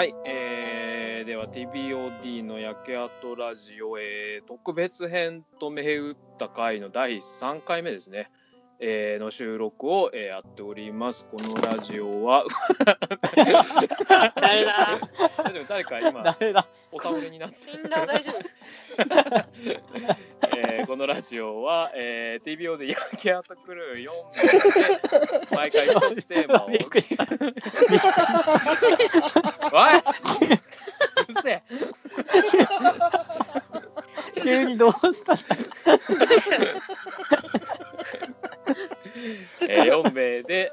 はい、えー、では TBOD の焼け跡ラジオ、えー特別編と銘打った回の第3回目ですね、えーの収録を、えーやっております。このラジオは、誰だ？大丈夫？誰か今、誰だ？お倒れになってみんな大丈夫？のラジオは、えー TBO で焼け跡クルー4名で毎回一つテーマを。お いうるせえ 急にどうした えー4名で、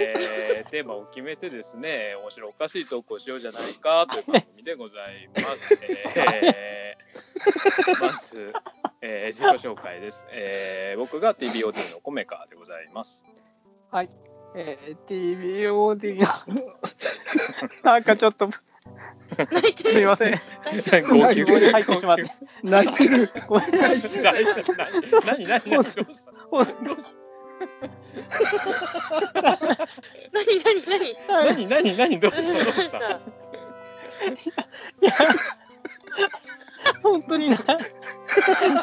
えーテーマを決めてですね面白おかしいトークをしようじゃないかという番組でございます。えー自己紹介です、えー僕が TBOD のコメカでございます。はい。えー、TBOD の、なんかちょっと、すみません。入ってしまって。泣いてる。ごめんなさい。何何何何何どうしたほんどうした何何何何何何どうしたどうしたいや、本当に な。ちょ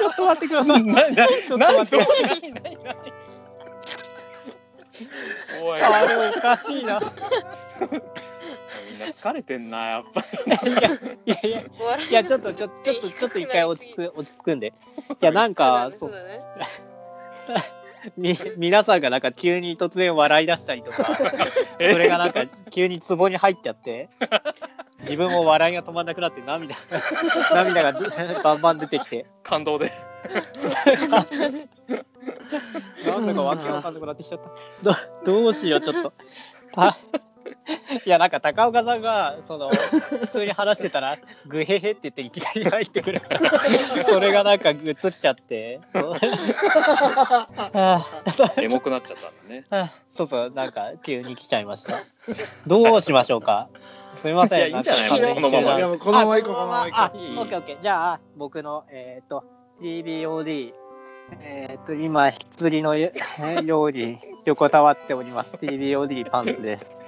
っと待ってください。何何ちょっと待って何どう何何何おい。あれおかしいな。みんな疲れてんなやっぱり。いやいやいや、笑いやちょっとちょっとちょっとちょっと一回落ち着く 落ち着くんで。いやなんかそう。み皆さんがなんか急に突然笑い出したりとか、そえれがなんか急にツボに入っちゃって、自分も笑いが止まんなくなって涙 涙がバンバン出てきて、感動で なんだかわけわかんなくなってきちゃった。どどうしようちょっと。あ いやなんか高岡さんがその普通に話してたら グヘヘって言っていきなり入ってくるから それがなんかグッときちゃって。エモくなっちゃったんだね。あそうそうなんか急に来ちゃいました。どうしましょうか？すみません。いやいいんじゃない？このままこのまま行こうあこのまま行こあいいオッケーオッケー。じゃあ僕のえっ、と TBOD えっ、と今羊のよ 料理横たわっております TBOD パンツです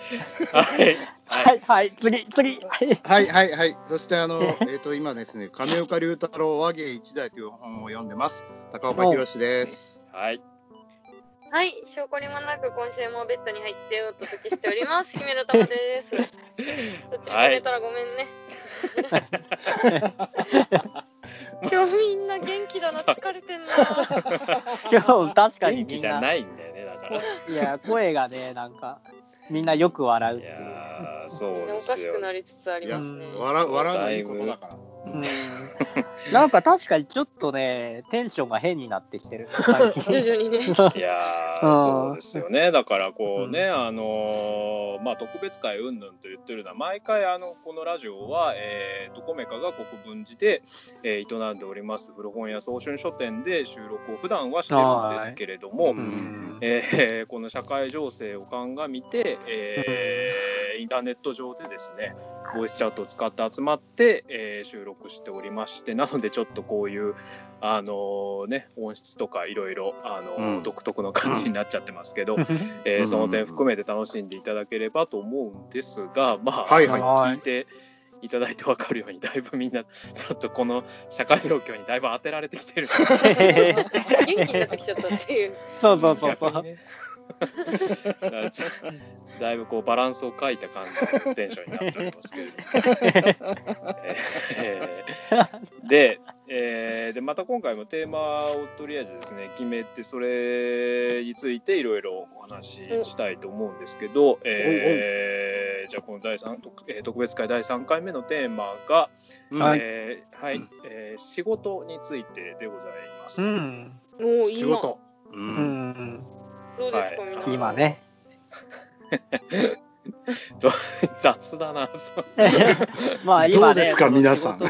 はいはいはい次次はい。う。はいはいはい。そしてあのえっと今ですね亀岡龍太郎和芸一代という本を読んでます。高岡博です。はいはい証拠にもなく今週もベッドに入ってお届けしております姫の玉です どっちも寝たらごめんね、今日みんな元気だな疲れてんな。今日確かに元気じゃなないんだよねだから。いや声がねなんかみんなよく笑うっいやていう。ーそうですよ。かしくなりつつありいやますね。笑う笑うのはいいことだから。うん なんか確かにちょっとねテンションが変になってきてる。徐々にね。いや そうですよね。だからこうね、あのーまあ特別会云々と言ってるのは毎回あのこのラジオはえーとコメカが国分寺で、えー営んでおります。古本屋早春書店で収録を普段はしてるんですけれども、うん。えーこの社会情勢を鑑みて、えーインターネット上でですねボイスチャットを使って集まって、えー収録しておりましてなのでちょっとこういうあのね音質とかいろいろ独特の感じになっちゃってますけど、えうん。ーその点含めて楽しんでいただければと思うんですが まあ、はいはい。聞いていただいて分かるようにだいぶみんなちょっとこの社会状況にだいぶ当てられてきてる 元気になってきちゃったっていう。そうそうそうそう。だだいぶこうバランスを欠いた感じのテンションになっておりますけれども、え ーで,、えーでまた今回もテーマをとりあえずですね決めてそれについていろいろお話ししたいと思うんですけど、えーじゃあこの第三特えー特別会第3回目のテーマが、うんはいえーはいえー仕事についてでございます。うん。もう今仕事。う。うんん。どうですか、はい皆さん今ね。雑だな まあ今ね。どうですか皆さん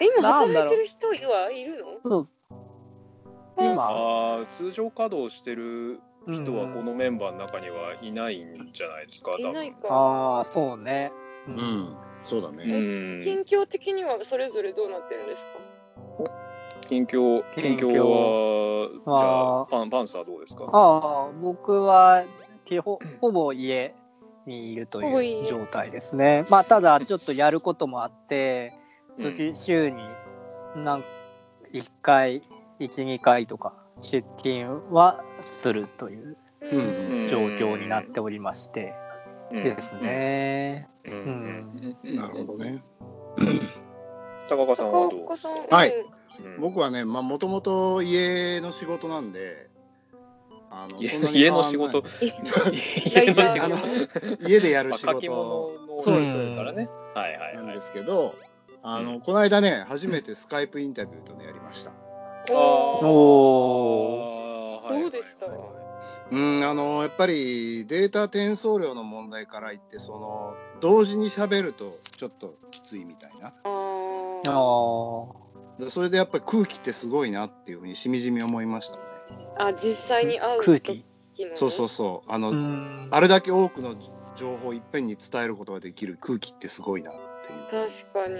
今働いてる人はいるの？そう今。通常稼働してる人はうんこのメンバーの中にはいないんじゃないですか、多分いないかああそうね。うう。ん。そうだうね。ん近況的にはそれぞれどうなってるんですか？近況近近況況はじゃあパンパンサーどうですか？ああ僕は基本ほぼ家にいると多いいう状態ですね。まあ、ただ、ちょっとやることもあって、うん。時週になん1回、1、2回とか出勤はするといううん。状況になっておりましてうん。ですね。うん。うん。なるほどね。高岡さんはどうはいうん。僕はね、まあ、もともと家の仕事なんで、あの家そんなに家の仕事。変わんない 家の仕事。家でやる仕まあ書き事物のそうですですからね。はいはいはい。なんですけど、あうのこの間ね、初めてスカイプインタビューとねやりました。おー。おー。あーどうでした？うん、あのやっぱりデータ転送量の問題から言って、その同時に喋るとちょっときついみたいな。あー。あでそれでやっぱり空気ってすごいなっていうふうにしみじみ思いましたね。あ実際に会う空時気。のねそうそうそう。あの、あれだけ多くの情報をいっぺんに伝えることができる空気ってすごいなっていう。確かに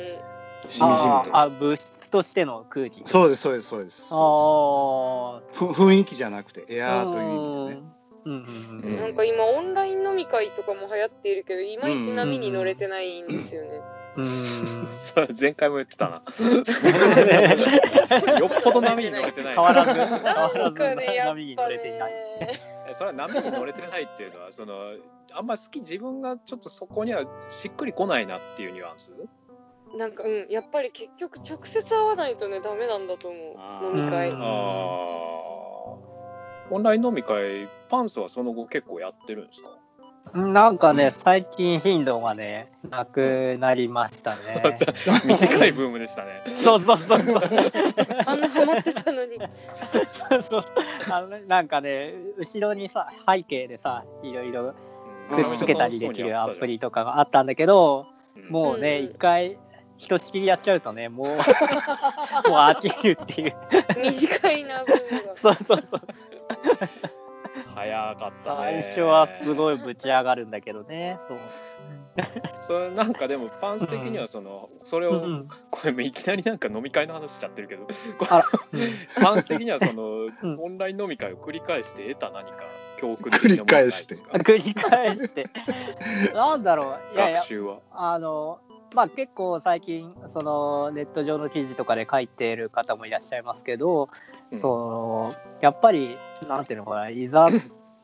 しみじみと。あ物質としての空気。そうです、そうです、そうです。そあうですふ雰囲気じゃなくて、エあ。アーという意味でね。うんうんうんなんか今オンライン飲み会とかも流行っているけどいまいち波に乗れてないんですよね、うん。うんそれ前回も言ってたな。よっぽど波に乗れてない。変わらず、変わらず波に乗れていない。それは波に乗れてないっていうのはそのあんま好き自分がちょっとそこにはしっくりこないなっていうニュアンス？なんかうんやっぱり結局直接会わないとねダメなんだと思う。飲み会。うん。あーオンライン飲み会パンスはその後結構やってるんですか？なんかね、最近頻度がね、なくなりましたね。短いブームでしたねそうそうそうそう。あんなハマってたのにそうあのなんかね、後ろにさ、背景でさ、いろいろくっつけたりできるアプリとかがあったんだけど、もうね、うん一回、ひとしきりやっちゃうとね、もう、もう飽きるっていう。短いなブームがそうそうそう。早かったね最初はすごいぶち上がるんだけどね。そう。それなんかでもパンス的にはその、それを、うんうんこれもいきなりなんか飲み会の話しちゃってるけどパンス的にはその、んオンライン飲み会を繰り返して得た何か教訓的なものないですか？繰り返して。なんだろう。いやいや学、習はあの、まあ結構最近、そのネット上の記事とかで書いている方もいらっしゃいますけど、うんそのやっぱり、なんていうのかな、居酒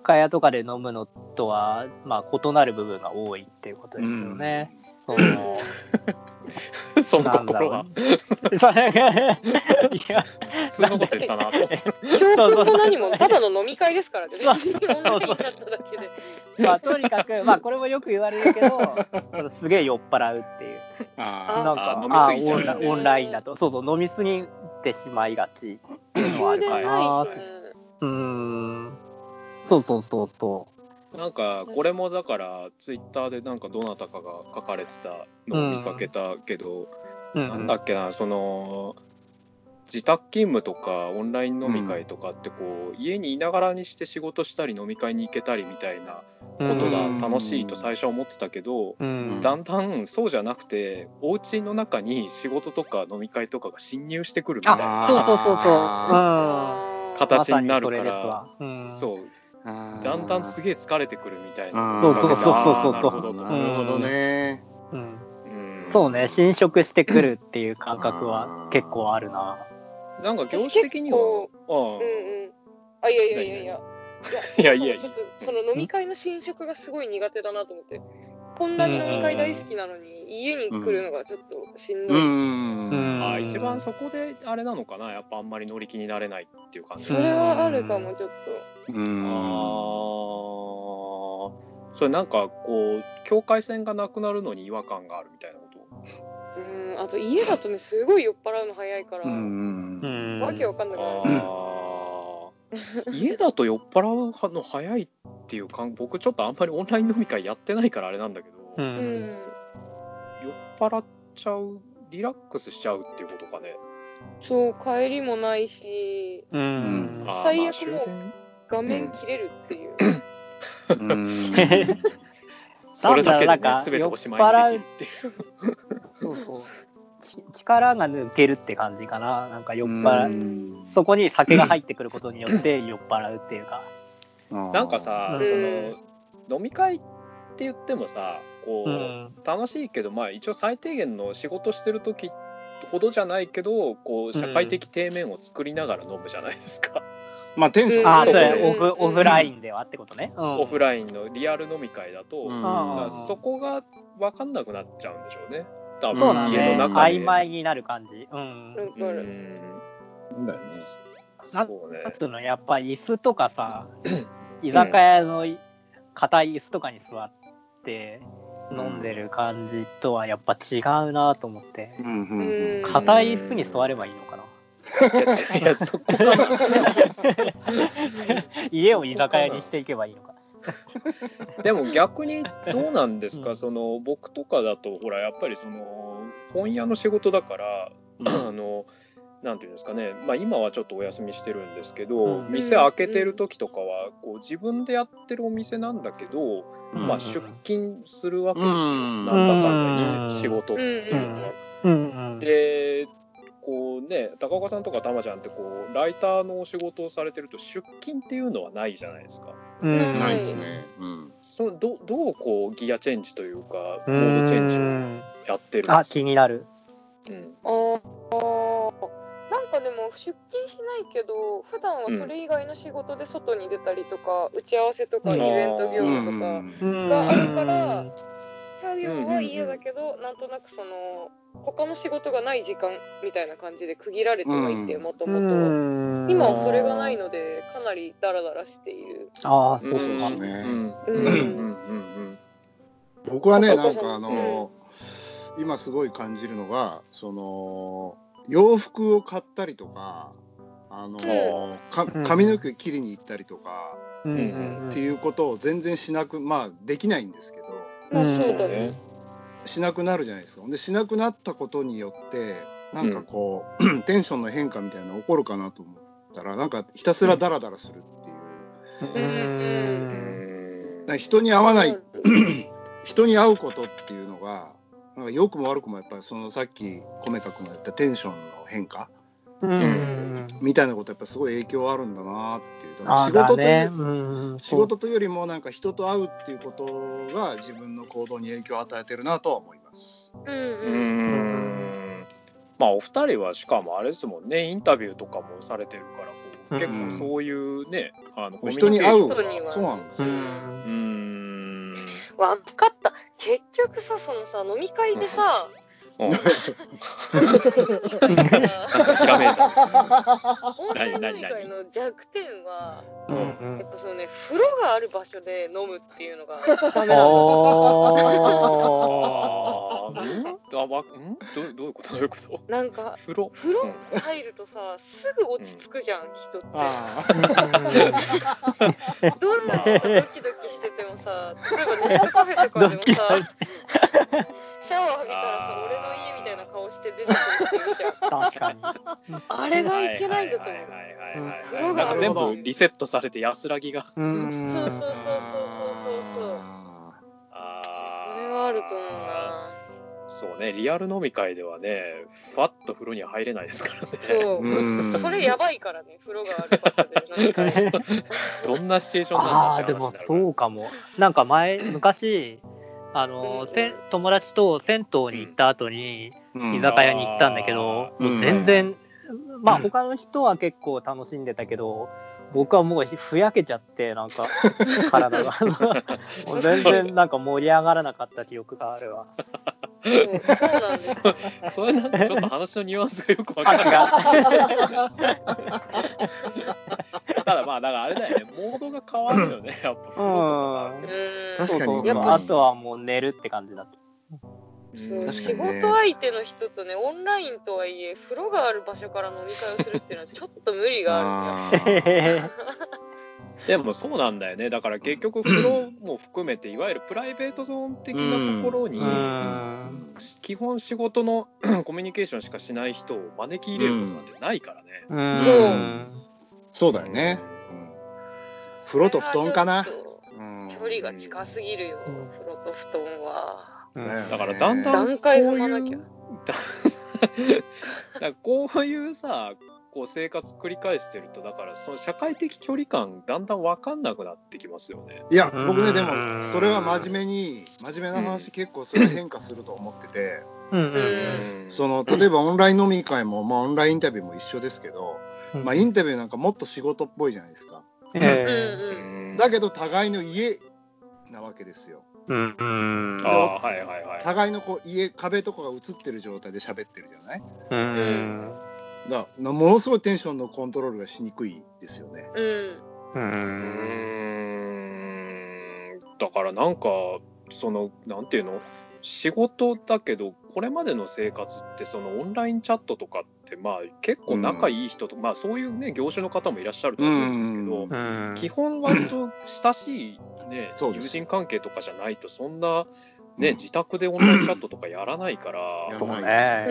屋とかで飲むのとは、まあ異なる部分が多いっていうことですよね。その そのなんだろ心は。うそれが、いや、普通のこと言ったな。と思って教訓も何もただの飲み会ですからね。別にオンラインだっただけでまあとにかく、まあこれもよく言われるけど、すげえ酔っ払うっていう。あなんか、あ飲みあすぎちゃうオンラインだと、そうそう、飲みすぎてしまいがちっていうのはあるかなうーん。そうそうそうそなんかこれもだからツイッターでなんかどなたかが書かれてたのを見かけたけど、う。うんなんだっけなその自宅勤務とかオンライン飲み会とかってこう、家にいながらにして仕事したり飲み会に行けたりみたいなことが楽しいと最初は思ってたけど、うん。だんだんそうじゃなくてお家の中に仕事とか飲み会とかが侵入してくるみたいな形になるからわ。うん。そうあだんだんすげえ疲れてくるみたいな。そうそうそうそうそう。あーなるほどとなるほど。ね。うん。うん。そうね、侵食してくるっていう感覚は結構あるな。なんか業種的にはあうんうん。あいやいやいやいや。いやいやいやちょっとその飲み会の侵食がすごい苦手だなと思ってこんなに飲み会大好きなのに家に来るのがちょっとしんどい、うん。うんあ一番そこであれなのかなやっぱあんまり乗り気になれないっていう感じ、それはあるかもちょっうん。ああそれなんかこう境界線がなくなるのに違和感があるみたいなこと？とうんあと家だとねすごい酔っ払うの早いから。わけわかんなくなる家だと酔っ払うの早いっていう感僕ちょっとあんまりオンライン飲み会やってないからあれなんだけど、う。うんん酔っ払っちゃうリラックスしちゃうっていうことかねそう帰りもないしうん。最悪まあ終電？画面切れるっていう、うん。それだけで、ね全ておしまいにできるっていうそうそう。ち力が抜けるって感じかな。なんか酔っ払う。うん。そこに酒が入ってくることによって 酔っ払うっていうか。なんかさ、うん。その飲み会っって言ってもさこう、うん。楽しいけどまあ一応最低限の仕事してる時ほどじゃないけどこう社会的底面を作りながら飲むじゃないですか、まあテンションああ、そオフ、オフラインではってことね。うん。オフラインのリアル飲み会だと、うん。そこが分かんなくなっちゃうんでしょうね多分そうだ家ね。の中で曖昧になる感じ。うん。うんだよね。そうねなんつうの、やっぱ椅子とかさ、居酒屋の硬い椅子とかに座って飲んでる感じとはやっぱ違うなと思って。硬い椅子に座ればいいのかな。いやいやそこかな 家を居酒屋にしていけばいいのか。でも逆にどうなんですか、うん。その僕とかだとほらやっぱりその本屋の仕事だから、うん。あのなんていうんですかね、まあ、今はちょっとお休みしてるんですけど、うん。店開けてる時とかはこう自分でやってるお店なんだけど、うん。まあ、出勤するわけですよ、うん。なんだかんだうん言って仕事っていうのは。でね高岡さんとかたまちゃんってこうライターのお仕事をされてると出勤っていうのはないじゃないですか。うん。ないですね。うん。そどどうこうギアチェンジというかうモードチェンジをんやってるんであ、す気になる。うん。あー。なんかでも出勤しないけど普段はそれ以外の仕事で外に出たりとか、打ち合わせとかうんイベント業務とか、うん。があるから作業は嫌だけど、なんとなくその他の仕事がない時間みたいな感じで区切られてはいてうん。もとうもとん。今はそれがないのでかなりダラダラしている。ああ、そうそう。ですね。うん。ううん。んうん。僕はね、うんなんかあの、今すごい感じるのが、その、洋服を買ったりとか、あの、かうん。髪の毛切りに行ったりとか、うん。うん。っていうことを全然しなく、まあできないんですけど、うん。まあそうだね。しなくなるじゃないですか。で、しなくなったことによって、なんかこう、テンションの変化みたいなの起こるかなと思ったら、なんかひたすらダラダラするっていう。うん人に会わないうん 人に会うことっていうのがなんか良くも悪くもやっぱりそのさっき米か君が言ったテンションの変化うん。みたいなことやっぱすごい影響あるんだなっていう。仕事という、だね。うん仕事というよりもなんか人と会うっていうことが自分の行動に影響を与えてるなとは思います。うんううん。んまあお二人はしかもあれですもんね。インタビューとかもされてるからこう結構そういうね、あのコミュ人に会うニケーション。が人にはそうなんですうよ。うん。んわかった。結局さそのさ飲み会でさ、うんなんひらめいた。の弱点はうんやっぱそのね風呂がある場所で飲むっていうのがダメなのおー。あー。ん？あわん？どうどういうこと？どういうこと？なんか風呂？風呂うん入るとさすぐ落ち着くじゃん、人って。あどんなドキドキしててもさ例えばネットカフェとかでもさシャワー浴びたらさ俺の家みたいな顔して出てくる人いるじゃん。確かに。あれがいけないんだと思う全部リセットされて安らぎが。うんそうそうそうそうそうそう。ああそれはあると思う。なそうねリアル飲み会ではねファッと風呂には入れないですからね。そう。うん。それやばいからね風呂がある場所で飲み会どんなシチュエーションなんだああ、ってでもそうかも。なんか前、昔、あの、せん友達と銭湯に行った後に、ー居酒屋に行ったんだけど、うん。全然、まあ他の人は結構楽しんでたけど、僕はもうふやけちゃって、なんか、体が。もう全然なんか盛り上がらなかった記憶があるわ。そうそれなんかちょっと話のニュアンスがよくわかあ、んない違ただまあだからあれだよねモードが変わるよねやっぱう。ん確かにそうそうあとはもう寝るって感じだった。そう仕事相手の人とねオンラインとはいえ風呂がある場所から飲み会をするっていうのはちょっと無理があるんだよあーでもそうなんだよね。だから結局風呂も含めていわゆるプライベートゾーン的なところに、うん。基本仕事の コミュニケーションしかしない人を招き入れることなんてないからね、うん。そう。だよね。うん。風呂と布団かな。距離が近すぎるよ、うん風呂と布団はうん。だからだんだん段階踏まなきゃ。だこういうさこう生活繰り返してるとだからその社会的距離感だんだん分かんなくなってきますよね。いやうん。僕ねでもそれは真面目に真面目な話結構それ変化すると思ってて。うんその例えばオンライン飲み会も、まあ、オンラインインタビューも一緒ですけど、うん。まあ、インタビューなんかもっと仕事っぽいじゃないですか。うんえうん。だけど互いの家なわけですよ。えうん。うんああはいはいはい。互いのこう家壁とかが映ってる状態で喋ってるじゃない？うん。だからものすごいテンションのコントロールがしにくいですよね。うん。ううん。だからなんかそのなんていうの？仕事だけどこれまでの生活ってそのオンラインチャットとかってまあ結構仲いい人と、まあそういうね業種の方もいらっしゃると思うんですけど、うん。うん。基本割と親しい、ね友人関係とかじゃないとそんな、ねうん。自宅でオンラインチャットとかやらないから。やそうね。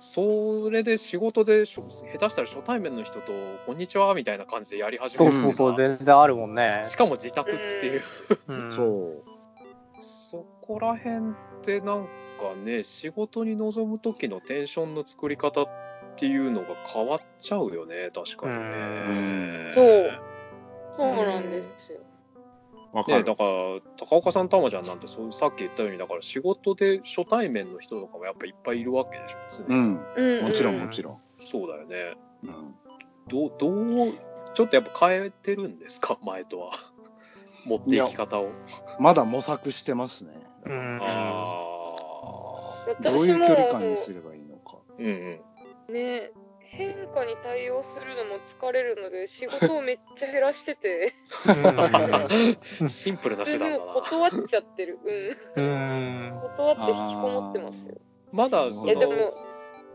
そう。それで仕事でしょ下手したら初対面の人と「こんにちは」みたいな感じでやり始める。そうそうそう全然あるもんね。しかも自宅っていう、うん。そう。そこら辺ってなんかね仕事に臨む時のテンションの作り方っていうのが変わっちゃうよね確かにね。うん。そう。そうなんですよ。ね、わかる。だから高岡さんたまちゃんなんてそうさっき言ったようにだから仕事で初対面の人とかもやっぱいっぱいいるわけでしょ常に、うん。うんもちろうんもちろん、そうだよね。うん。どうどうちょっとやっぱ変えてるんですか？前とは。持っていき方を。まだ模索してますね。うん。ああどういう距離感にすればいいのか。うんうんね変化に対応するのも疲れるので仕事をめっちゃ減らしてて。シンプルな手段だな。も断っちゃってる。うん。うん。断って引きこもってますよ。まだそのいやでも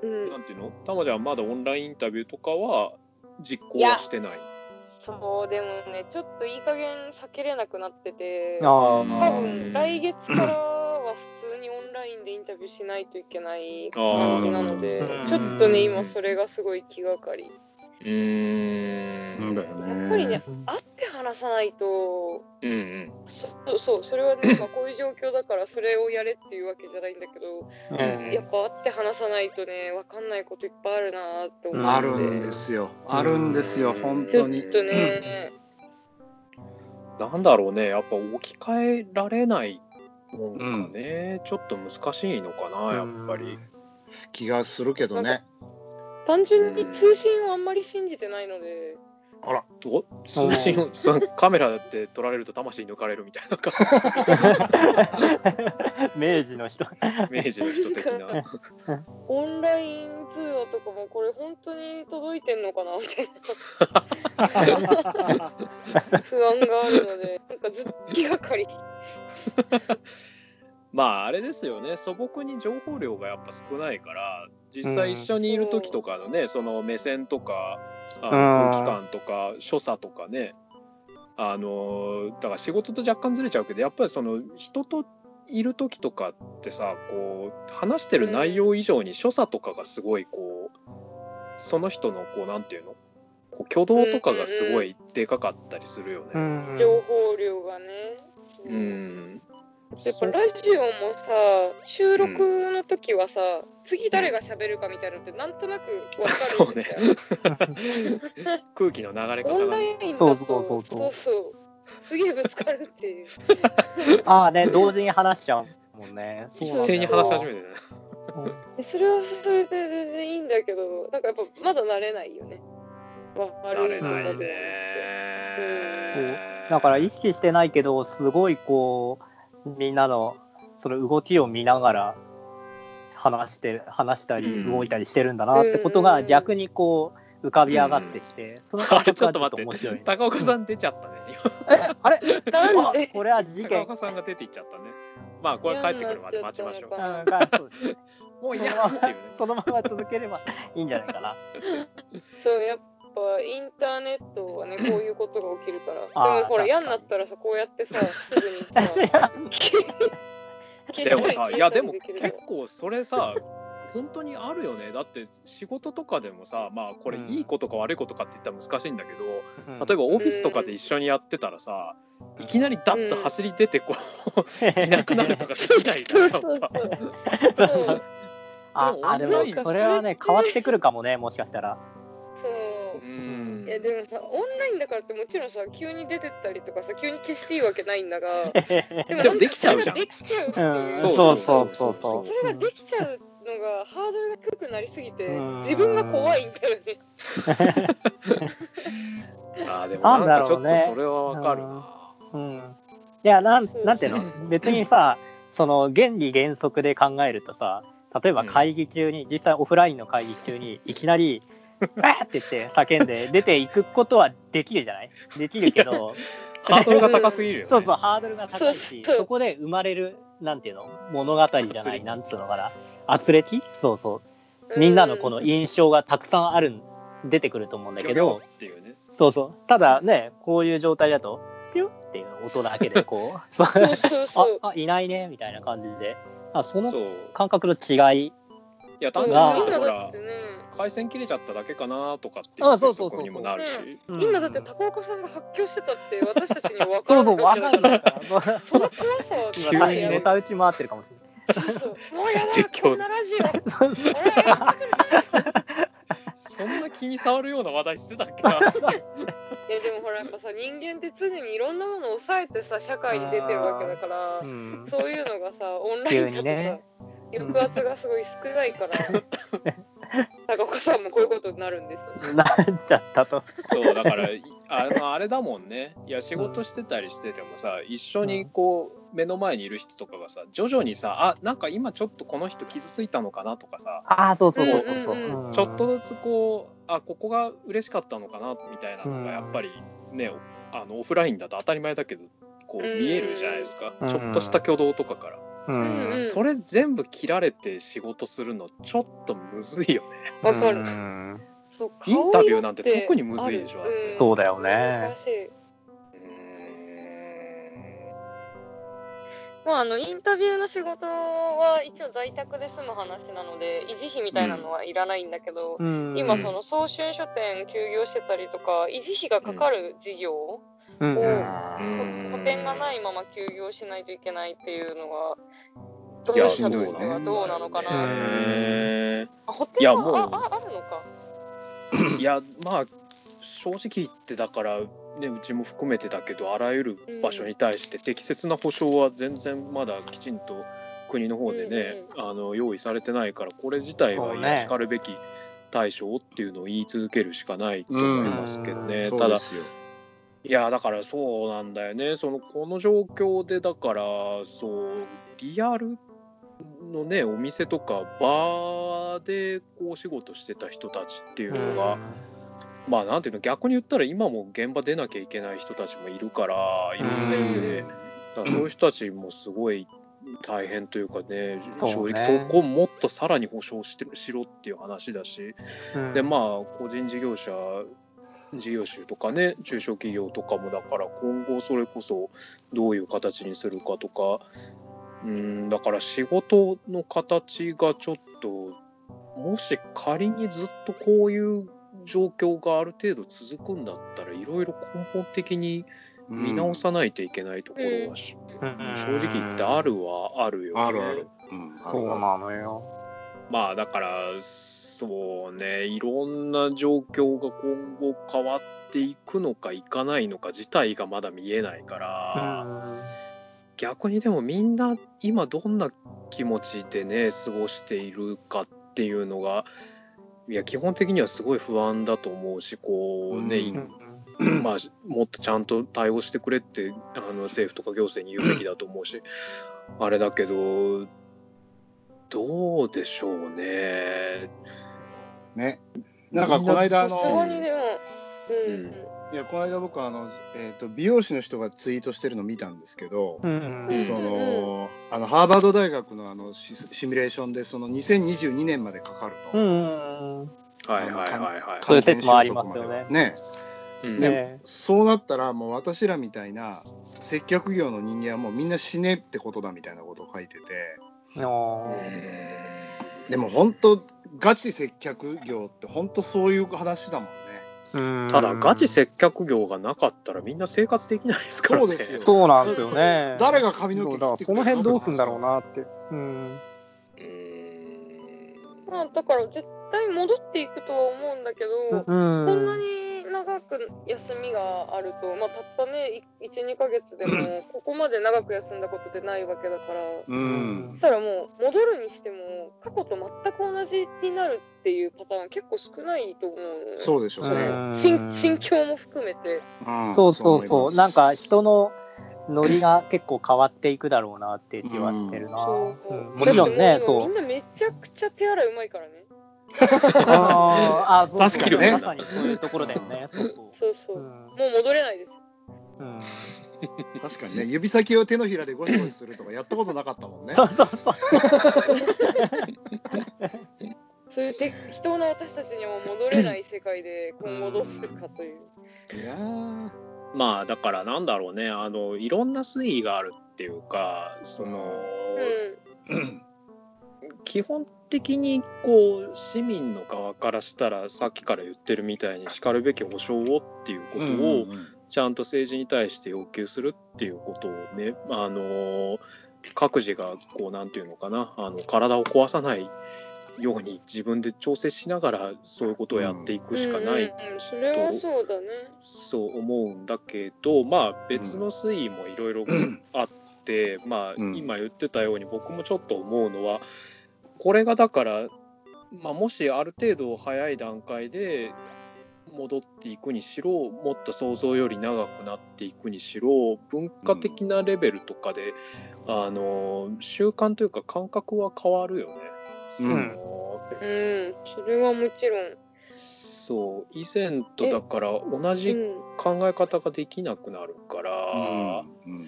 うん。なんていうの？たまちゃんまだオンラインインタビューとかは実行はしてない。そうでもねちょっといい加減避けれなくなってて。あ多ー分来月からでインタビューしないといけない感じなのでうん。ちょっとね今それがすごい気がかり。うーなんんだよね。やっぱりね会って話さないとうんうん。そうそうそれはね、まあ、こういう状況だからそれをやれっていうわけじゃないんだけどうんやっぱ会って話さないとね分かんないこといっぱいあるなって思ってあるんですよ。あるんですようん。ちょっ本当にとね、なんだろうねやっぱ置き換えられないもんかね、ちょっと難しいのかなやっぱり、気がするけどね。単純に通信をあんまり信じてないので、あら。お通信をそのカメラで撮られると魂抜かれるみたいな感 明治の人。じ明治の人的な。オンライン通話とかもこれ本当に届いてんのかなみたいな。不安があるので、なんかずっと気がかり。まああれですよね。素朴に情報量がやっぱ少ないから実際一緒にいる時とかのね、その目線とかあ空気感とか所作とかね。あのだから仕事と若干ずれちゃうけどやっぱりその人といる時とかってさこう話してる内容以上に所作とかがすごいこうその人のこうなんていうの？こう挙動とかがすごいでかかったりするよね。うん。情報量がね。うんやっぱラジオもさ、収録の時はさ、次誰が喋るかみたいなのってなんとなくわかるんですよ。空気の流れ方オンがねラインだとそうそうそうそうそうそうすげえぶつかるっていう。ああね同時に話しちゃうもんね一斉に話し始めてね。でそれはそれで全然いいんだけど、なんかやっぱまだ慣れないよね。悪いのだと思って。だから意識してないけどすごいこうみんなのその動きを見ながら話して話したりうん動いたりしてるんだなってことが逆にこう浮かび上がってきて、そのあ感れちょっ覚がちょっとと待って面白い。高岡さん出ちゃったね。えあれ？なんであこれは事高件。岡さんが出ていっちゃったね。まあこれ帰ってくるまで待ちましょう嫌。うんがそうですね もういそのままやっていうね。そのまま続ければいいんじゃないかな。そうやっぱインターネットはねこういうことが起きるから。でもほら嫌に。なったらさこうやってさすぐに でもさ、いやでも結構それさ、本当にあるよね。だって仕事とかでもさ、まあこれうんいいことか悪いことかって言ったら難しいんだけど、うん。例えばオフィスとかで一緒にやってたらさ、いきなりダッと走り出てこう、いなくなるとかできないじゃん、ああでもそれはね変わってくるかもねもしかしたら。そう。うん。いやでもさオンラインだからってもちろんさ急に出てったりとかさ急に消していいわけないんだが ででもできちゃうじゃん。それができちゃうっていう。うん。そうそうそうそう。それができちゃうのがハードルが低くなりすぎてうん。自分が怖いんだよね。あーでもななんんかちょっとそれはわかるな。うん。いや、なん、なんていうの？別にさ、その原理原則で考えるとさ、例えば会議中に、実際オフラインの会議中に、いきなり、わーって言って叫んで 出ていくことはできるじゃない？できるけど、ハードルが高すぎるよね。そうそう、ハードルが高いし、そこで生まれる、なんていうの？物語じゃない、なんつうのかな？圧力そうそう。みんなのこの印象がたくさんある、出てくると思うんだけど、っていうね。そうそう。ただね、こういう状態だと、ピュッっていう音だけでこう、そうそうそうそう。あ、あ、いないね、みたいな感じで。あ、その。感覚の違い。いや、単純がに言うとほら今だって、ね、回線切れちゃっただけかなとかっていあそうそうそうそう。こにもなるし。うん。今だって高岡さんが発狂してたって私たちには分かそうそう、らなわかんないかから。そうその怖さは急にネタ打ち回ってるかもしれない。そうそう。もうやだこんなラジオそんな気に障るような話題してたっけ？な。いやでもほらやっぱさ人間って常にいろんなものを抑えてさ社会に出てるわけだからうん。そういうのがさオンラインだとさ、抑圧がすごい少ないから。高岡さんもこういうことになるんです。よなっちゃったと。そうだからいあのあれだもんね。いや仕事してたりしててもさ一緒にこう目の前にいる人とかがさ徐々にさあなんか今ちょっとこの人傷ついたのかなとかさああ、そうそうそうそう。うんうん。うん。ちょっとずつこうあここが嬉しかったのかなみたいなのがやっぱりねあのオフラインだと当たり前だけどこううん。見えるじゃないですか。うん。ちょっとした挙動とかからううんん。それ全部切られて仕事するのちょっとむずいよね。わかる、インタビューなんて特にむずいでしょそうだよね。まあ、あのインタビューの仕事は一応在宅で済む話なので維持費みたいなのはいらないんだけど、うん。今その送春書店休業してたりとか維持費がかかる事業、うん。うん補填がないまま休業しないといけないっていうのがいや当事者としてはどうなのかな、あはあああるのか。ー いやまあ正直言ってだからねうちも含めてだけどあらゆる場所に対して適切な保障は全然まだきちんと国の方でね、あの用意されてないからこれ自体はしかるべき対処っていうのを言い続けるしかないと思いますけどね、そうただですよいやだからそうなんだよね。そのこの状況でだからそうリアルのねお店とかバーでこうお仕事してた人たちっていうのが、まあなんていうの逆に言ったら今も現場出なきゃいけない人たちもいるからいるんで、うん。だからそういう人たちもすごい大変というかねそうね。正直そこをもっとさらに保証してしろっていう話だし、うん。でまあ個人事業者事業主とかね中小企業とかもだから今後それこそどういう形にするかとかうんだから仕事の形がちょっともし仮にずっとこういう状況がある程度続くんだったらいろいろ根本的に見直さないといけないところはし、うん正直言ってあるはあるよね。あるある。うん、あるそうなのよ。まあだからそうね。いろんな状況が今後変わっていくのかいかないのか自体がまだ見えないから、逆にでもみんな今どんな気持ちでね過ごしているかっていうのがいや基本的にはすごい不安だと思うしこうね、まあ、もっとちゃんと対応してくれってあの政府とか行政に言うべきだと思うしあれだけどどうでしょうね。ね。なんかこの間あの、いやこの間僕あの、えー、と美容師の人がツイートしてるの見たんですけど、うんうんそのあのハーバード大学のあのシシミュレーションでその2022年までかかると、うん。はいはいはいはい。そういう説もありますよね。ね。うん。ねねそうなったらもう私らみたいな接客業の人間はもうみんな死ねってことだみたいなことを書いててでも本当ガチ接客業って本当そういう話だもんねうんただガチ接客業がなかったらみんな生活できないですからね。そうですよそうなんですよね。誰が髪の毛だからこの辺どうすんだろうなって。うん。うーんまあ、だから絶対戻っていくとは思うんだけど、うん。こんなに長く休みがあると、まあ、たったね、1、2ヶ月でも、ここまで長く休んだことってないわけだから、うんそしたらもう、戻るにしても、過去と全く同じになるっていうパターン結構少ないと思う。そうでしょうね。うん心心境も含めて。んそうそうそう。なんか、か人のノリが結構変わっていくだろうなっていう気はしてるな。そううんもちろんね、そうもみん。なめちゃくちゃ手洗いうまいからね。あーあ、そう確かにねまさにそういうところだよね。そうそう。そうそう。うんもう戻れないです。うん確かにね、指先を手のひらでゴシゴシするとかやったことなかったもんね。そうそうそう。そういうて人の私たちにも戻れない世界で今後どうするかという。いやーまあだからなんだろうねあのいろんな推移があるっていうかその、うん。基本的にこう市民の側からしたらさっきから言ってるみたいにしかるべき保障をっていうことをちゃんと政治に対して要求するっていうことをねあの各自がこうなんていうのかなあの体を壊さないように自分で調整しながらそういうことをやっていくしかない、うんうんうんそれはそうだね。そう思うんだけどまあ別の推移もいろいろあって、まあうん今言ってたように僕もちょっと思うのはこれがだから、まあ、もしある程度早い段階で戻っていくにしろもっと想像より長くなっていくにしろ文化的なレベルとかで、あの習慣というか感覚は変わるよね。うんうん。それはもちろん。そう以前とだから同じうん。考え方ができなくなるから、うん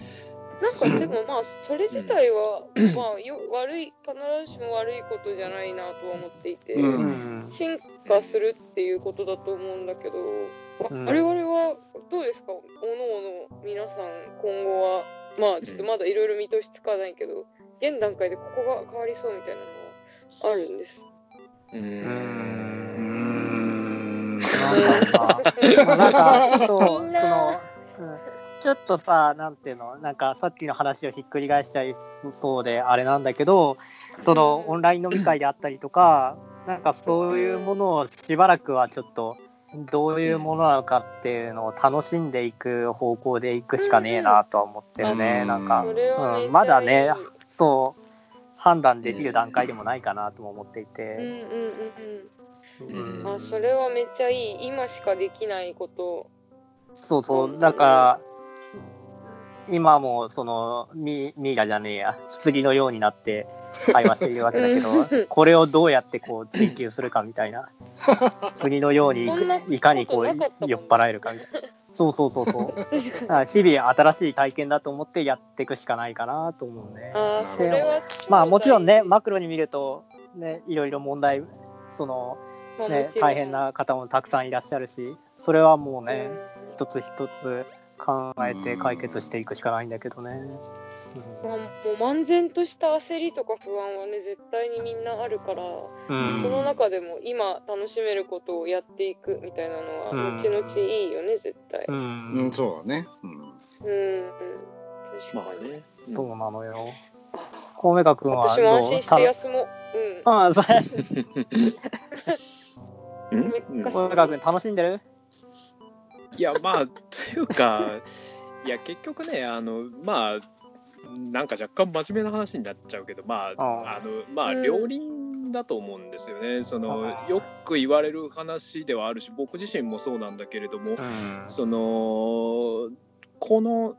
なんかでもまあそれ自体は、まあよ悪い必ずしも悪いことじゃないなとは思っていて、うん。うん進化するっていうことだと思うんだけど、わうん。我々はどうですか？おのおの皆さん今後はまあちょっとまだいろいろ見通しつかないけど現段階でここが変わりそうみたいなのはあるんです。うん。ん。なん。かさなんかちょっと その、うんちょっとさなんていうの？なんかさっきの話をひっくり返しちゃいそうであれなんだけどそのオンライン飲み会であったりとかなんかそういうものをしばらくはちょっとどういうものなのかっていうのを楽しんでいく方向でいくしかねえなとは思ってるね、うん。なんかうん、まだねそう判断できる段階でもないかなとも思っていうんて、うん。うん。うん。うん。あそれはめっちゃいい。今しかできないこと。そうそう、だから、今もそのミミイラじゃねえや、棺のようになって会話しているわけだけうん。ど、これをどうやってこう追求するかみたいな、次のようにいかにこう酔っ払えるかみたいな。そうそうそうそう。日々新しい体験だと思ってやっていくしかないかなと思うね。あまあもちろんね、マまクロに見ると、ね、いろいろ問題、そのあね、大変な方もたくさんいらっしゃるし、それはもうね、一つ一つ考えて解決していくしかないんだけどね。まあ、もう漫然とした焦りとか不安はね絶対にみんなあるから、うん。その中でも今楽しめることをやっていくみたいなのはうん。後々いいよね絶対。ううんん、そうだね。うん。うん、確かに、あね。そうなのよ。あ。コウメガ君はどう？私も安心して休もう。うん。たああ、それ、コウメガ君楽しんでる？いやまあというかいや結局ねあのまあなんか若干真面目な話になっちゃうけどまあああのまあうん。両輪だと思うんですよね。そのあよく言われる話ではあるし僕自身もそうなんだけれども、うん。そのこの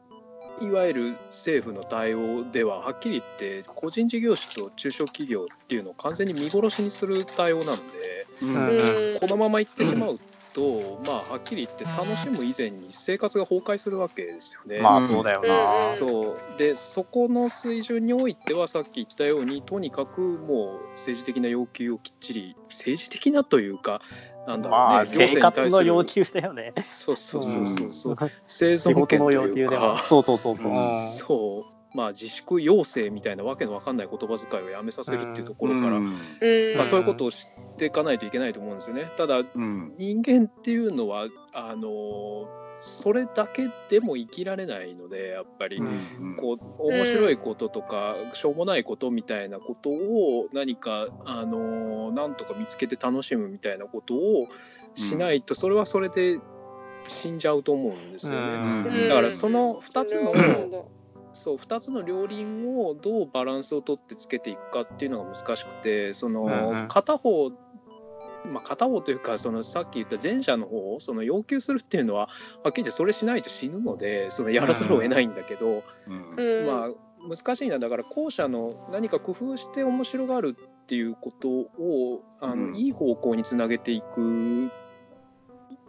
いわゆる政府の対応でははっきり言って個人事業主と中小企業っていうのを完全に見殺しにする対応なんで。うん。うん。このまま行ってしまうと、まあ、はっきり言って楽しむ以前に生活が崩壊するわけですよね。まあそうだよな。そうでそこの水準においてはさっき言ったようにとにかくもう政治的な要求をきっちり政治的なというかなんだろうね、まあ行政生に対する活の要求だよね。そうそうそうそうそう、うん生仕存権という要求でも。かそうそうそうそう。うんそうまあ、自粛要請みたいなわけのわかんない言葉遣いをやめさせるっていうところから、まあ、そういうことを知っていかないといけないと思うんですよね。ただうん人間っていうのはあのそれだけでも生きられないのでやっぱり、うんこう面白いこととか、しょうもないことみたいなことを何かあのなんとか見つけて楽しむみたいなことをしないと、それはそれで死んじゃうと思うんですよね。うん。だからその2つの、そうだそう2つの両輪をどうバランスをとってつけていくかっていうのが難しくてその、片方まあ、片方というかそのさっき言った前者の方をその要求するっていうのははっきり言ってそれしないと死ぬのでそのやらざるを得ないんだけど、まあ難しいなだから後者の何か工夫して面白がるっていうことをあの、うん。いい方向につなげていく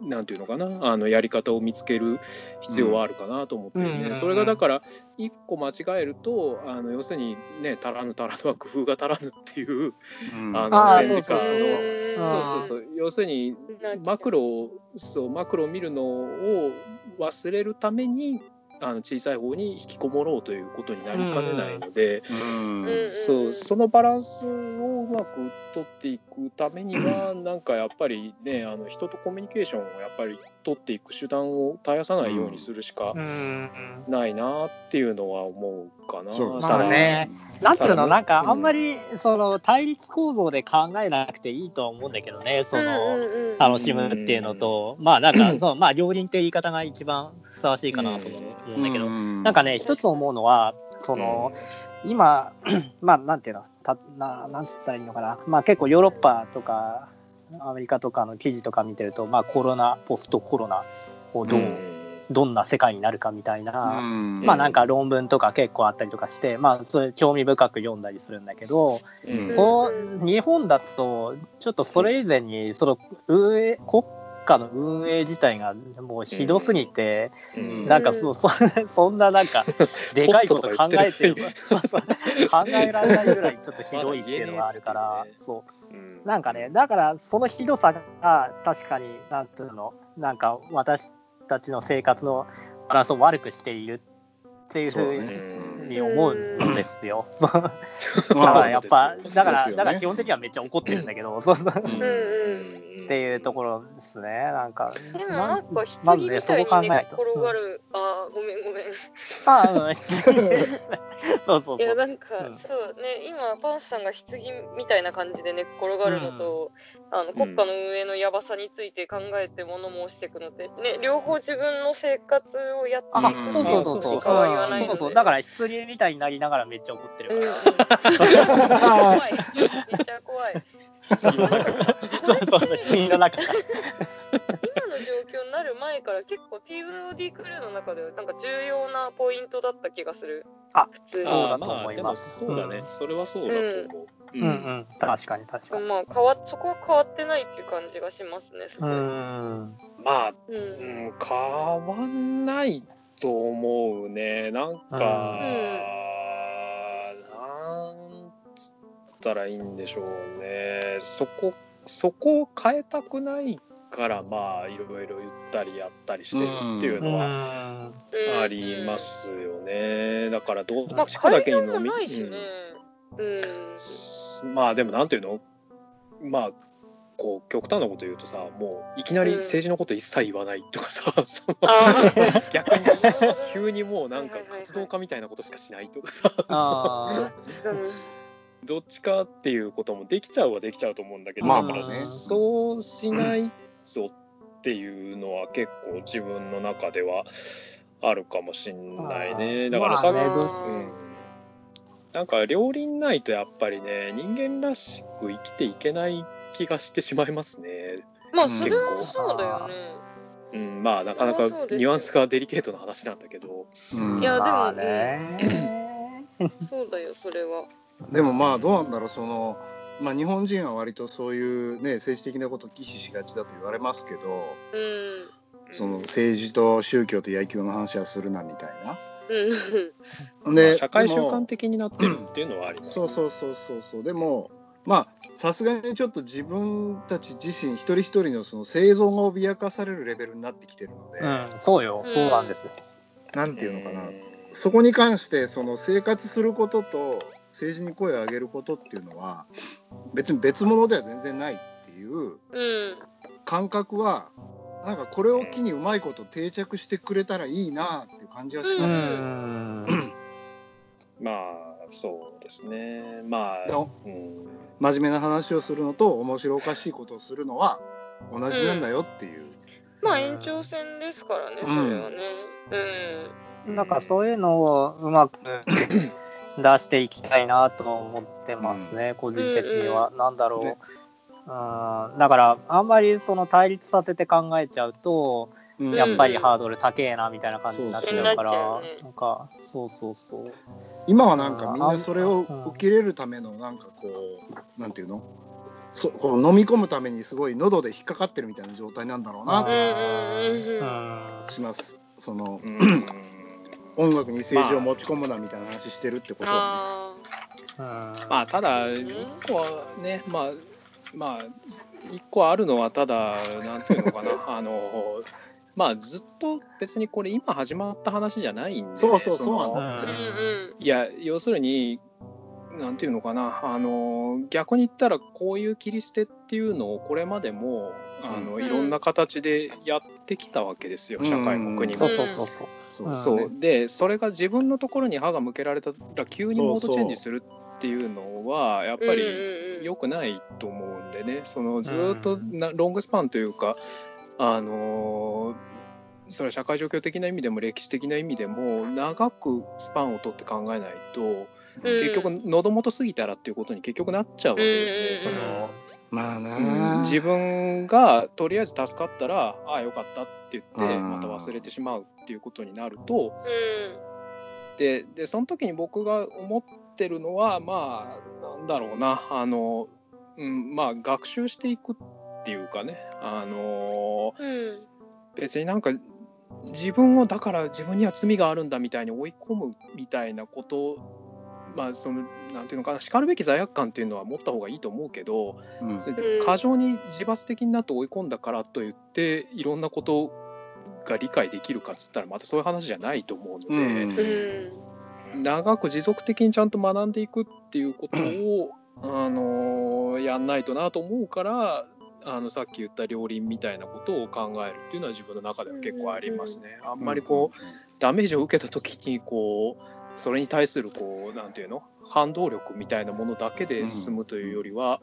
なんていうのかな？あのやり方を見つける必要はあるかなと思ってるね、うんそれがだから一個間違えるとあの要するにね足らぬ足らぬは 工夫が足らぬっていううん。ああの戦時下のそうそうそう。そう要するにマクロをそうマクロを見るのを忘れるためにあの小さい方に引きこもろうということになりかねないので、うん。うんそうそのバランスをうまく取っていくためには なんかやっぱりねあの人とコミュニケーションをやっぱり取っていく手段を絶やさないようにするしかうん。ないなっていうのは思うかな。そう。まあねなんていうの、なんかうんあんまりその対立構造で考えなくていいとは思うんだけどね、その楽しむっていうのと、まあなんかその、まあ両輪って言い方が一番ふさわしいかなと思うん。だけど、なんかね、一つ思うのは、その、今、まあなんていうの、たななんつったらいいのかな、まあ結構ヨーロッパとか、アメリカとかの記事とか見てると、まあコロナ、ポストコロナをどう、どんな世界になるかみたいな、うん。まあなんか論文とか結構あったりとかして、まあそれ興味深く読んだりするんだけど、うん。そう日本だとちょっとそれ以前にその運営国家の運営自体がもうひどすぎて、うん。なんかそそ そんななんかでかいこと考えてる考えられないぐらいちょっとひどいっていうのがあるからねそうう。んなんかねだからそのひどさが確かになんていうのなんか私たちの生活のバランスを悪くしているっていうふうそうねに思うんですよ。だまあからやっぱ、だから、だから基本的にはめっちゃ怒ってるんだけど、そうそうっうん。うんていうところですね、なんか。でもなんかま棺みた転がる、あーごめんごめん。あ、うん、そうそうそう。いやなんか、うん。そうね。今パンスさんが棺みたいな感じで寝っ転がるのと、あの国家の運営のやばさについて考えて物申していくので、ね、両方自分の生活をやっていあく、そうそうそうそう。とは言わないので。そうそう。だから、失礼みたいになりながらめっちゃ怒ってるうん、か怖い。めっちゃ怖い。ら。そうそう、棺の中から。今の状況になる前から結構 TVOD クルーの中ではなんか重要なポイントだった気がするあ普通にそう。だと思いますあでもそう。だね、う。んそれはそう。だと思う。うんう。ん、確かに確かに。まあ変わそこは変わってないっていう感じがしますねすう。ん。まあ、う。んうん、変わんないと思うね。なんか、うんなんつったらいいんでしょうね。そこ、そこを変えたくないから、まあ、いろいろ言ったりやったりしてるっていううのはありますよね。だから、どまあっちかだけに飲み、ないしねうん、うんまあ、でも、なんていうの？まあ、こう極端なこと言うとさもういきなり政治のこと一切言わないとかさ、そのあ逆にー急にもうなんか活動家みたいなことしかしないとかさ、どっちかっていうこともできちゃうはできちゃうと思うんだけど、まあそうしないぞっていうのは結構自分の中ではあるかもしんないね。だからさまあねうん、なんか両輪ないとやっぱりね人間らしく生きていけない気がしてしまいますね。まあうん。それはそうだよね。うん、まあなかなかニュアンスがデリケートな話なんだけど。うんいやでもまあね。そうだよそれは。でもまあどうなんだろうその、まあ、日本人は割とそういうね政治的なことを忌避しがちだと言われますけどうん。その政治と宗教と野球の話はするなみたいな。うん。でまあ社会習慣的になってるっていうのはあります、そうそうそうそうそう。でもまあさすがにちょっと自分たち自身一人一人のその生存が脅かされるレベルになってきてるので、うん、そうよ、そうなんですよ。なんていうのかな、そこに関してその生活することと政治に声を上げることっていうのは別に別物では全然ないっていううん。感覚はなんかこれを機にうまいこと定着してくれたらいいなっていう感じはしうますね。ん。まあ、そうですね。まあ、うん、真面目な話をするのと面白おかしいことをするのは同じなんだよっていう。まあ延長戦ですからね、それはね。うん。なんかそういうのをうまく 出していきたいなと思ってますね、個人的には。なんだろう。ねうん、だから、あんまりその対立させて考えちゃうと、うん。やっぱりハードル高えなみたいな感じになっちゃうから、ね。なんか、そうそうそう。今はなんかみんあなそれをうん。受け入れるためのなんかこうなんていうの？そこう飲み込むためにすごい喉で引っかかってるみたいな状態なんだろうな。します。そのうん。音楽に政治を持ち込むなみたいな話してるってことは。あ。うん。まあ、ただ、一個はね、まあ、まあ、一個あるのは、ただ、なんていうのかな、あの、まあ、ずっと別にこれ、今始まった話じゃないんで、そうそうそうんあ。うんうん。いや、要するに、なんていうのかな、あの逆に言ったら、こういう切り捨てっていうのを、これまでもあの、うんいろんな形でやってきたわけですよ、うん社会も国も。そうそうそうそう。そうそうねで、それが自分のところに歯が向けられたら、急にモードチェンジするっていうのは、やっぱりうん良くないと思うんでね、そのずーっとなロングスパンというか、あのそれは社会状況的な意味でも歴史的な意味でも長くスパンを取って考えないと、うん。結局喉元過ぎたらっていうことに結局なっちゃうわけですね。うん。そのまあうんな自分がとりあえず助かったらああよかったって言ってうん。また忘れてしまうっていうことになるとうででその時に僕が思ってるのはまあなんだろうな。あの、うん、まあ学習していくっていうかねあのん。うん。別になんか自分をだから自分には罪があるんだみたいに追い込むみたいなことまあそのなんていうのかなしかるべき罪悪感っていうのは持った方がいいと思うけどうんそれで過剰に自罰的になって追い込んだからといっていろんなことが理解できるかっつったらまたそういう話じゃないと思うので、うんうん。長く持続的にちゃんと学んでいくっていうことを、あのやんないとなと思うからあのさっき言った両輪みたいなことを考えるっていうのは自分の中では結構ありますね。あんまりこうダメージを受けた時にこうそれに対するこうなんていうの？反動力みたいなものだけで進むというよりは、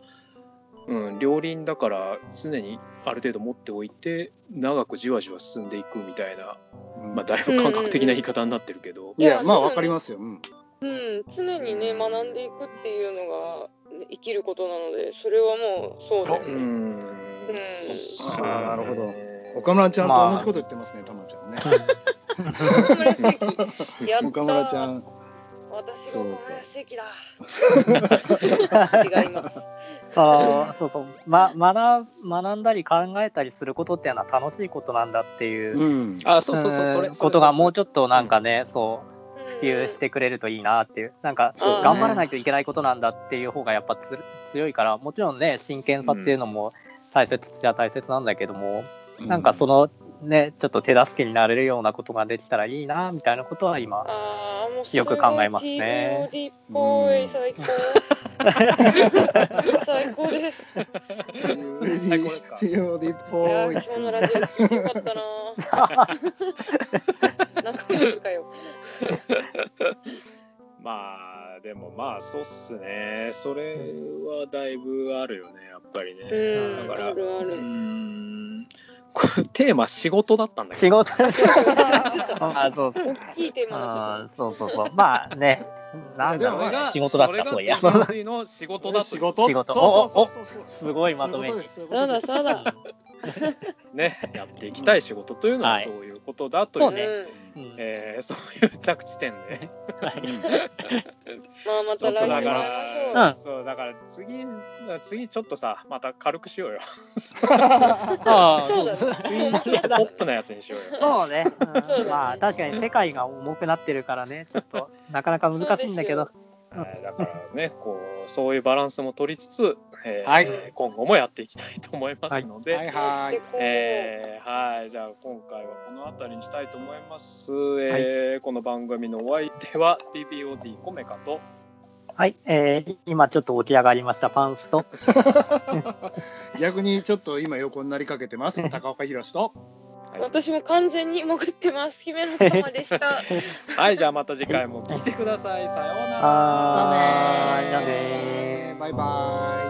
うん両輪だから常にある程度持っておいて長くじわじわ進んでいくみたいな、うん。まあ、だいぶ感覚的な言い方になってるけど、いやまあわかりますよ。うん。うん、常にね学んでいくっていうのがね生きることなのでそれはもうそうだよね。うんあーなるほどね岡村ちゃんと同じこと言ってますね、たまちゃんね。岡村正樹やったー岡村ちゃん。私が岡村正樹だ。違います。あーそうそう、ま、学学んだり考えたりすることっていうのは楽しいことなんだっていう、うん。あそうそうそうそれうんことがもうちちょっとなんかね、そう普及してくれるといいなっていう、なんか頑張らないといけないことなんだっていう方がやっぱつ強いから、もちろんね、真剣さっていうのも大切っちゃ大切なんだけども、なんかそのね、ちょっと手助けになれるようなことができたらいいなみたいなことは今、ああ、もうすごいよく考えますね。TVOD っぽい、最高。最高です。最高ですか？いや今。日のラジオ聞いてよかったな かよ。まあでもまあそうっすね。それはだいぶあるよねやっぱりね、うん、だからある。あうる。ん。これテーマ仕事だったんだけ仕ど事。あそうそう大きいテーマそうそうそう、まあね、なんだろういやでもまあ仕事だった、そういや、それ仕事だと。仕事。仕事。そうそうそう。そうすごいまとめに。そうだそうだ。ねやっていきたい仕事というのははい。そういうことだという、そうねうえーそういう着地点で。は いまあ、まちょた来週。っとだから、うん。そうだから次次ちょっとさまた軽くしようよ。あーそうだ次ちょっとポップなやつにしようよ。そうね、そうん。まあ確かに世界が重くなってるからね、ちょっとなかなか難しいんだけど、だからねこうそういうバランスも取りつつ、えーはい今後もやっていきたいと思いますので、はいはい。えーはい、じゃあ今回はこの辺りにしたいと思います。えーこの番組のお相手は TPOD コメカと、はい、えー今ちょっと起き上がりましたパンスと、逆にちょっと今横になりかけてます。高岡宏と。はい私も完全に潜ってます。姫の様でした。はい、じゃあまた次回も聞いてください。さようなら。またねバイバイ。